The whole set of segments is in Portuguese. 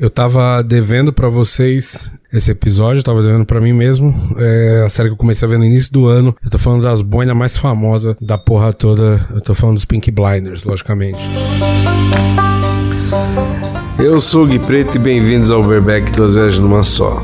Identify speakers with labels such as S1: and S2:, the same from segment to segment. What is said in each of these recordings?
S1: Eu tava devendo para vocês esse episódio, eu tava devendo para mim mesmo. É a série que eu comecei a ver no início do ano. Eu tô falando das boinas mais famosas da porra toda. Eu tô falando dos Pink Blinders, logicamente.
S2: Eu sou o Gui Preto e bem-vindos ao Overback duas vezes numa só.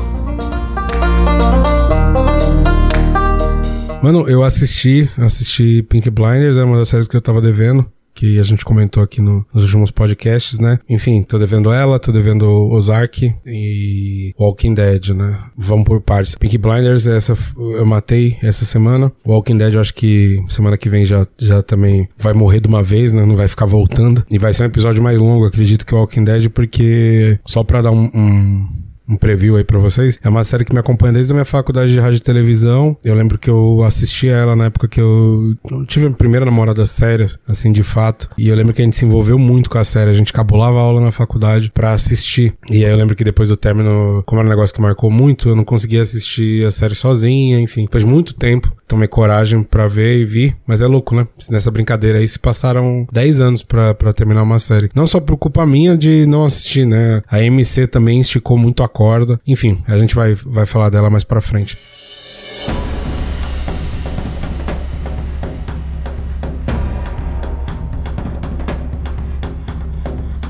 S1: Mano, eu assisti, assisti Pink Blinders, é uma das séries que eu tava devendo que a gente comentou aqui no, nos últimos podcasts, né? Enfim, tô devendo ela, tô devendo Ozark e Walking Dead, né? Vamos por partes. Pink Blinders, essa eu matei essa semana. Walking Dead, eu acho que semana que vem já, já também vai morrer de uma vez, né? Não vai ficar voltando. E vai ser um episódio mais longo, acredito que Walking Dead, porque só pra dar um, um um preview aí para vocês. É uma série que me acompanha desde a minha faculdade de rádio e televisão. Eu lembro que eu assisti a ela na época que eu tive a primeira namorada séria, assim, de fato. E eu lembro que a gente se envolveu muito com a série. A gente cabulava aula na faculdade para assistir. E aí eu lembro que depois do término, como era um negócio que marcou muito, eu não conseguia assistir a série sozinha, enfim. Depois de muito tempo, tomei coragem para ver e vi. Mas é louco, né? Nessa brincadeira aí se passaram 10 anos para terminar uma série. Não só por culpa minha de não assistir, né? A MC também esticou muito a corda. Enfim, a gente vai, vai falar dela mais pra frente.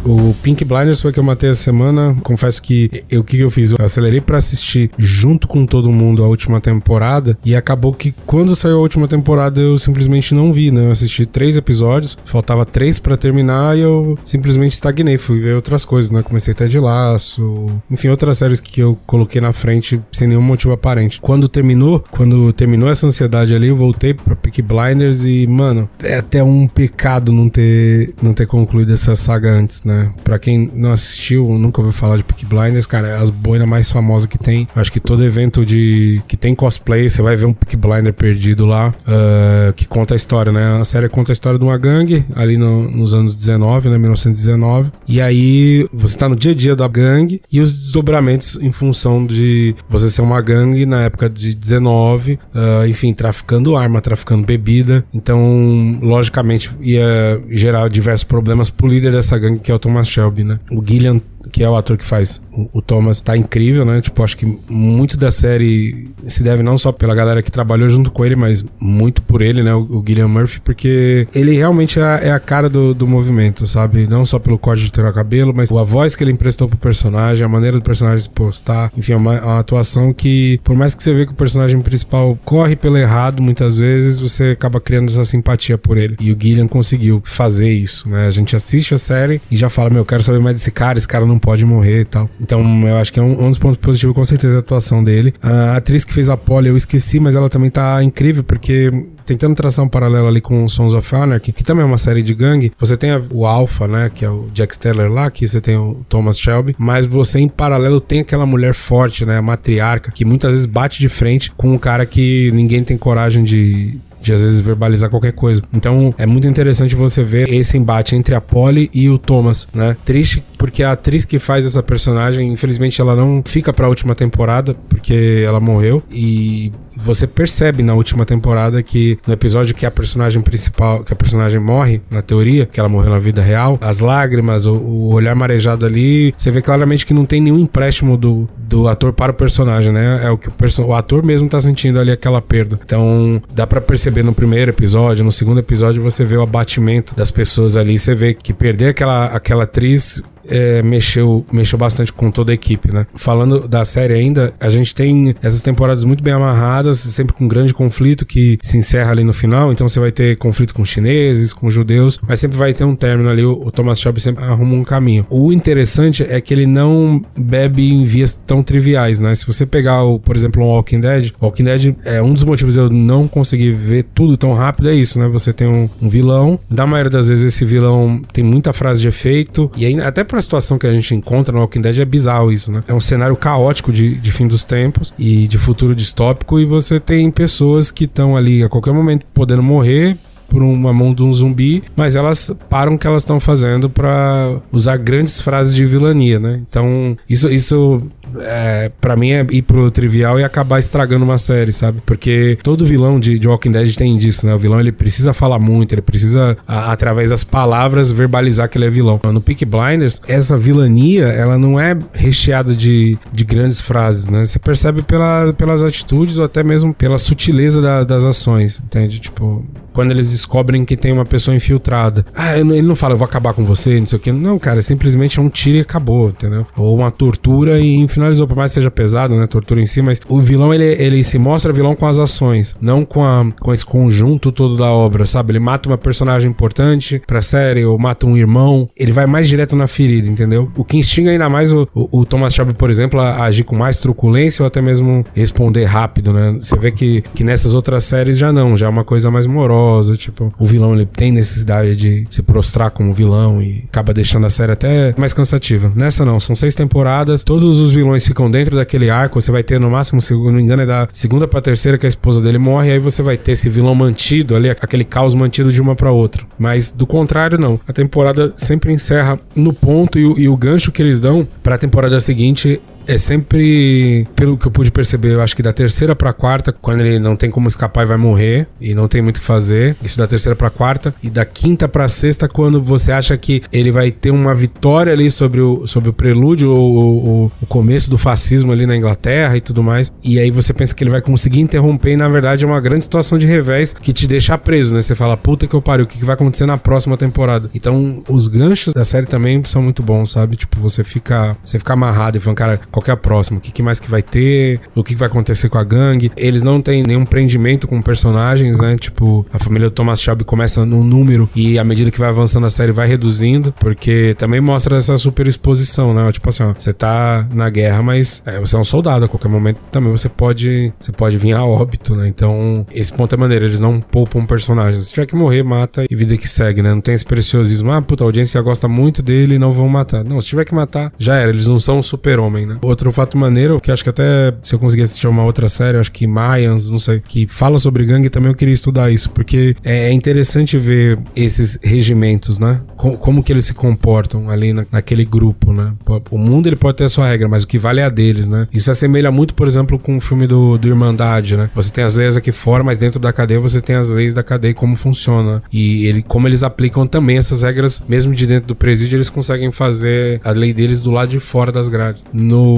S1: O Pink Blinders foi que eu matei essa semana. Confesso que o que eu fiz? Eu acelerei para assistir junto com todo mundo a última temporada e acabou que quando saiu a última temporada eu simplesmente não vi, né? Eu assisti três episódios, faltava três para terminar e eu simplesmente estagnei. Fui ver outras coisas, né? Comecei até de laço, enfim, outras séries que eu coloquei na frente sem nenhum motivo aparente. Quando terminou, quando terminou essa ansiedade ali, eu voltei pra Pink Blinders e, mano, é até um pecado não ter, não ter concluído essa saga antes, né? Né? Pra quem não assistiu, nunca ouviu falar de Peak Blinders, cara, é as boinas mais famosas que tem. Acho que todo evento de que tem cosplay, você vai ver um Peak Blinder perdido lá, uh, que conta a história, né? A série conta a história de uma gangue ali no, nos anos 19, né? 1919. E aí você tá no dia a dia da gangue e os desdobramentos em função de você ser uma gangue na época de 19, uh, ah, enfim, traficando arma, traficando bebida. Então, logicamente, ia gerar diversos problemas pro líder dessa gangue, que é o Thomas Shelby, né? O Gillian que é o ator que faz o, Thomas, tá incrível, né? Tipo, acho que muito da série se deve não só pela galera que trabalhou junto com ele, mas muito por ele, né? O, o Gillian Murphy, porque ele realmente é, é a cara do, do, movimento, sabe? Não só pelo corte de o cabelo, mas a voz que ele emprestou pro personagem, a maneira do personagem se postar, enfim, é uma, é uma atuação que, por mais que você vê que o personagem principal corre pelo errado, muitas vezes você acaba criando essa simpatia por ele. E o Gillian conseguiu fazer isso, né? A gente assiste a série e já fala, meu, eu quero saber mais desse cara, esse cara não pode morrer e tal. Então, eu acho que é um, um dos pontos positivos, com certeza, a atuação dele. A atriz que fez a Polly, eu esqueci, mas ela também tá incrível, porque tentando traçar um paralelo ali com Sons of Anarchy, que também é uma série de gangue, você tem o Alpha, né, que é o Jack Steller lá, que você tem o Thomas Shelby, mas você em paralelo tem aquela mulher forte, né, a matriarca, que muitas vezes bate de frente com um cara que ninguém tem coragem de de às vezes verbalizar qualquer coisa. Então é muito interessante você ver esse embate entre a Polly e o Thomas, né? Triste porque a atriz que faz essa personagem, infelizmente ela não fica para a última temporada porque ela morreu e você percebe na última temporada que no episódio que a personagem principal, que a personagem morre, na teoria, que ela morreu na vida real, as lágrimas, o, o olhar marejado ali, você vê claramente que não tem nenhum empréstimo do, do ator para o personagem, né? É o que o, o ator mesmo tá sentindo ali aquela perda. Então, dá para perceber no primeiro episódio, no segundo episódio você vê o abatimento das pessoas ali, você vê que perder aquela, aquela atriz é, mexeu, mexeu bastante com toda a equipe, né? Falando da série ainda, a gente tem essas temporadas muito bem amarradas, sempre com um grande conflito que se encerra ali no final. Então você vai ter conflito com chineses, com judeus, mas sempre vai ter um término ali. O, Thomas Shelby sempre arruma um caminho. O interessante é que ele não bebe em vias tão triviais, né? Se você pegar, o, por exemplo, um Walking Dead, Walking Dead é um dos motivos de eu não conseguir ver tudo tão rápido, é isso, né? Você tem um, um vilão, da maioria das vezes esse vilão tem muita frase de efeito, e aí até própria situação que a gente encontra no Walking Dead é bizarro isso, né? É um cenário caótico de, de fim dos tempos e de futuro distópico e você tem pessoas que estão ali a qualquer momento podendo morrer por uma mão de um zumbi, mas elas param o que elas estão fazendo para usar grandes frases de vilania, né? Então, isso, isso é, para mim é ir pro trivial e acabar estragando uma série, sabe? Porque todo vilão de, de Walking Dead tem disso, né? O vilão ele precisa falar muito, ele precisa, a, através das palavras, verbalizar que ele é vilão. No Peak Blinders, essa vilania, ela não é recheada de, de grandes frases, né? Você percebe pela, pelas atitudes ou até mesmo pela sutileza da, das ações, entende? Tipo, quando eles descobrem que tem uma pessoa infiltrada. Ah, ele não fala, eu vou acabar com você, não sei o que. Não, cara, é simplesmente é um tiro e acabou, entendeu? Ou uma tortura e finalizou. Por mais que seja pesado, né? Tortura em si, mas o vilão, ele, ele se mostra vilão com as ações, não com, a, com esse conjunto todo da obra, sabe? Ele mata uma personagem importante pra série, ou mata um irmão. Ele vai mais direto na ferida, entendeu? O que instiga ainda mais o, o, o Thomas Shelby, por exemplo, a, a agir com mais truculência ou até mesmo responder rápido, né? Você vê que, que nessas outras séries já não, já é uma coisa mais morosa Tipo, o vilão ele tem necessidade de se prostrar como vilão e acaba deixando a série até mais cansativa. Nessa não, são seis temporadas, todos os vilões ficam dentro daquele arco. Você vai ter no máximo, se não me engano, é da segunda pra terceira que a esposa dele morre, aí você vai ter esse vilão mantido ali, aquele caos mantido de uma para outra. Mas do contrário, não. A temporada sempre encerra no ponto e e o gancho que eles dão para a temporada seguinte é sempre, pelo que eu pude perceber, eu acho que da terceira pra quarta, quando ele não tem como escapar e vai morrer, e não tem muito o que fazer. Isso da terceira pra quarta. E da quinta pra sexta, quando você acha que ele vai ter uma vitória ali sobre o, sobre o prelúdio ou o, começo do fascismo ali na Inglaterra e tudo mais. E aí você pensa que ele vai conseguir interromper, e na verdade é uma grande situação de revés que te deixa preso, né? Você fala, puta que eu pariu, o que vai acontecer na próxima temporada? Então, os ganchos da série também são muito bons, sabe? Tipo, você fica, você fica amarrado e falando, cara, qual é a próxima? O que, que mais que vai ter? O que, que vai acontecer com a gangue? Eles não têm nenhum prendimento com personagens, né? Tipo, a família do Thomas Shelby começa num número e à medida que vai avançando a série vai reduzindo, porque também mostra essa super exposição, né? Tipo assim, ó, você tá na guerra, mas é, você é um soldado, a qualquer momento também você pode, você pode vir a óbito, né? Então, esse ponto é maneiro, eles não poupam personagens. Se tiver que morrer, mata e vida que segue, né? Não tem esse preciosismo, ah, puta, a audiência gosta muito dele e não vão matar. Não, se tiver que matar, já era, eles não são um super-homem, né? Outro fato maneiro, que acho que até se eu conseguir assistir uma outra série, acho que Mayans, não sei, que fala sobre gangue, também eu queria estudar isso, porque é interessante ver esses regimentos, né? Como, que eles se comportam ali na, naquele grupo, né? O mundo ele pode ter a sua regra, mas o que vale é a deles, né? Isso assemelha muito, por exemplo, com o filme do, do Irmandade, né? Você tem as leis aqui fora, mas dentro da cadeia você tem as leis da cadeia e como funciona. E ele, como eles aplicam também essas regras, mesmo de dentro do presídio, eles conseguem fazer a lei deles do lado de fora das grades. No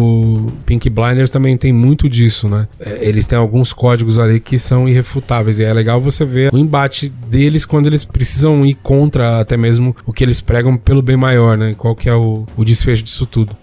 S1: Pink Blinders também tem muito disso, né? É, eles têm alguns códigos ali que são irrefutáveis e é legal você ver o embate deles quando eles precisam ir contra até mesmo o que eles pregam pelo bem maior, né? Qual que é o, o desfecho disso tudo.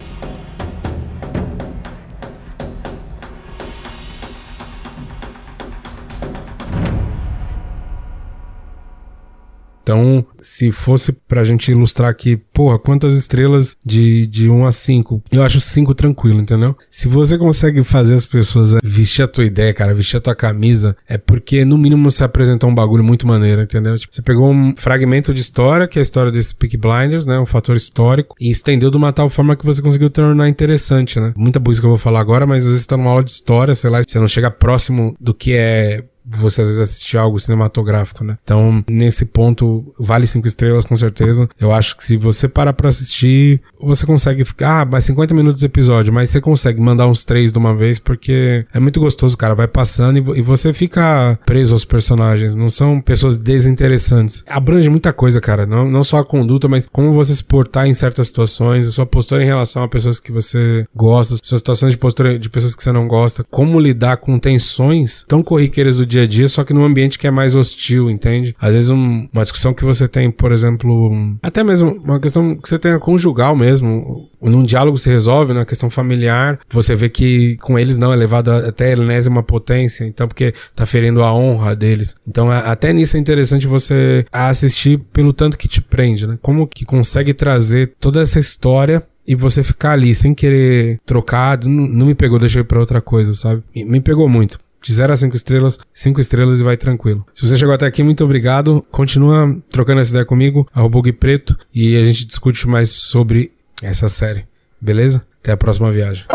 S1: Então, se fosse pra gente ilustrar aqui, porra, quantas estrelas de, de 1 a 5? Eu acho 5 tranquilo, entendeu? Se você consegue fazer as pessoas vestir a tua ideia, cara, vestir a tua camisa, é porque no mínimo você apresentou um bagulho muito maneiro, entendeu? Tipo, você pegou um fragmento de história, que é a história desse Peak Blinders, né? Um fator histórico, e estendeu de uma tal forma que você conseguiu tornar interessante, né? Muita coisa que eu vou falar agora, mas às vezes tá numa aula de história, sei lá, você não chega próximo do que é você às vezes assistir algo cinematográfico, né? Então, nesse ponto, vale cinco estrelas com certeza. Eu acho que se você parar pra assistir, você consegue ficar, ah, mais 50 minutos de episódio, mas você consegue mandar uns três de uma vez, porque é muito gostoso, cara. Vai passando e, e você fica preso aos personagens. Não são pessoas desinteressantes. Abrange muita coisa, cara. Não, não só a conduta, mas como você se portar em certas situações, a sua postura em relação a pessoas que você gosta, suas situações de postura de pessoas que você não gosta, como lidar com tensões tão corriqueiras do dia a dia, só que num ambiente que é mais hostil, entende? Às vezes um, uma discussão que você tem, por exemplo, até mesmo uma questão que você tenha conjugal mesmo, num diálogo se resolve, na questão familiar, você vê que com eles não é levado até a enésima potência, então porque tá ferindo a honra deles. Então até nisso é interessante você assistir pelo tanto que te prende, né? Como que consegue trazer toda essa história e você ficar ali sem querer trocar, não, não me pegou, deixei para outra coisa, sabe? Me pegou muito de 0 a 5 estrelas, 5 estrelas e vai tranquilo. Se você chegou até aqui, muito obrigado. Continua trocando essa ideia comigo, arroba Preto, e a gente discute mais sobre essa série. Beleza? Até a próxima viagem.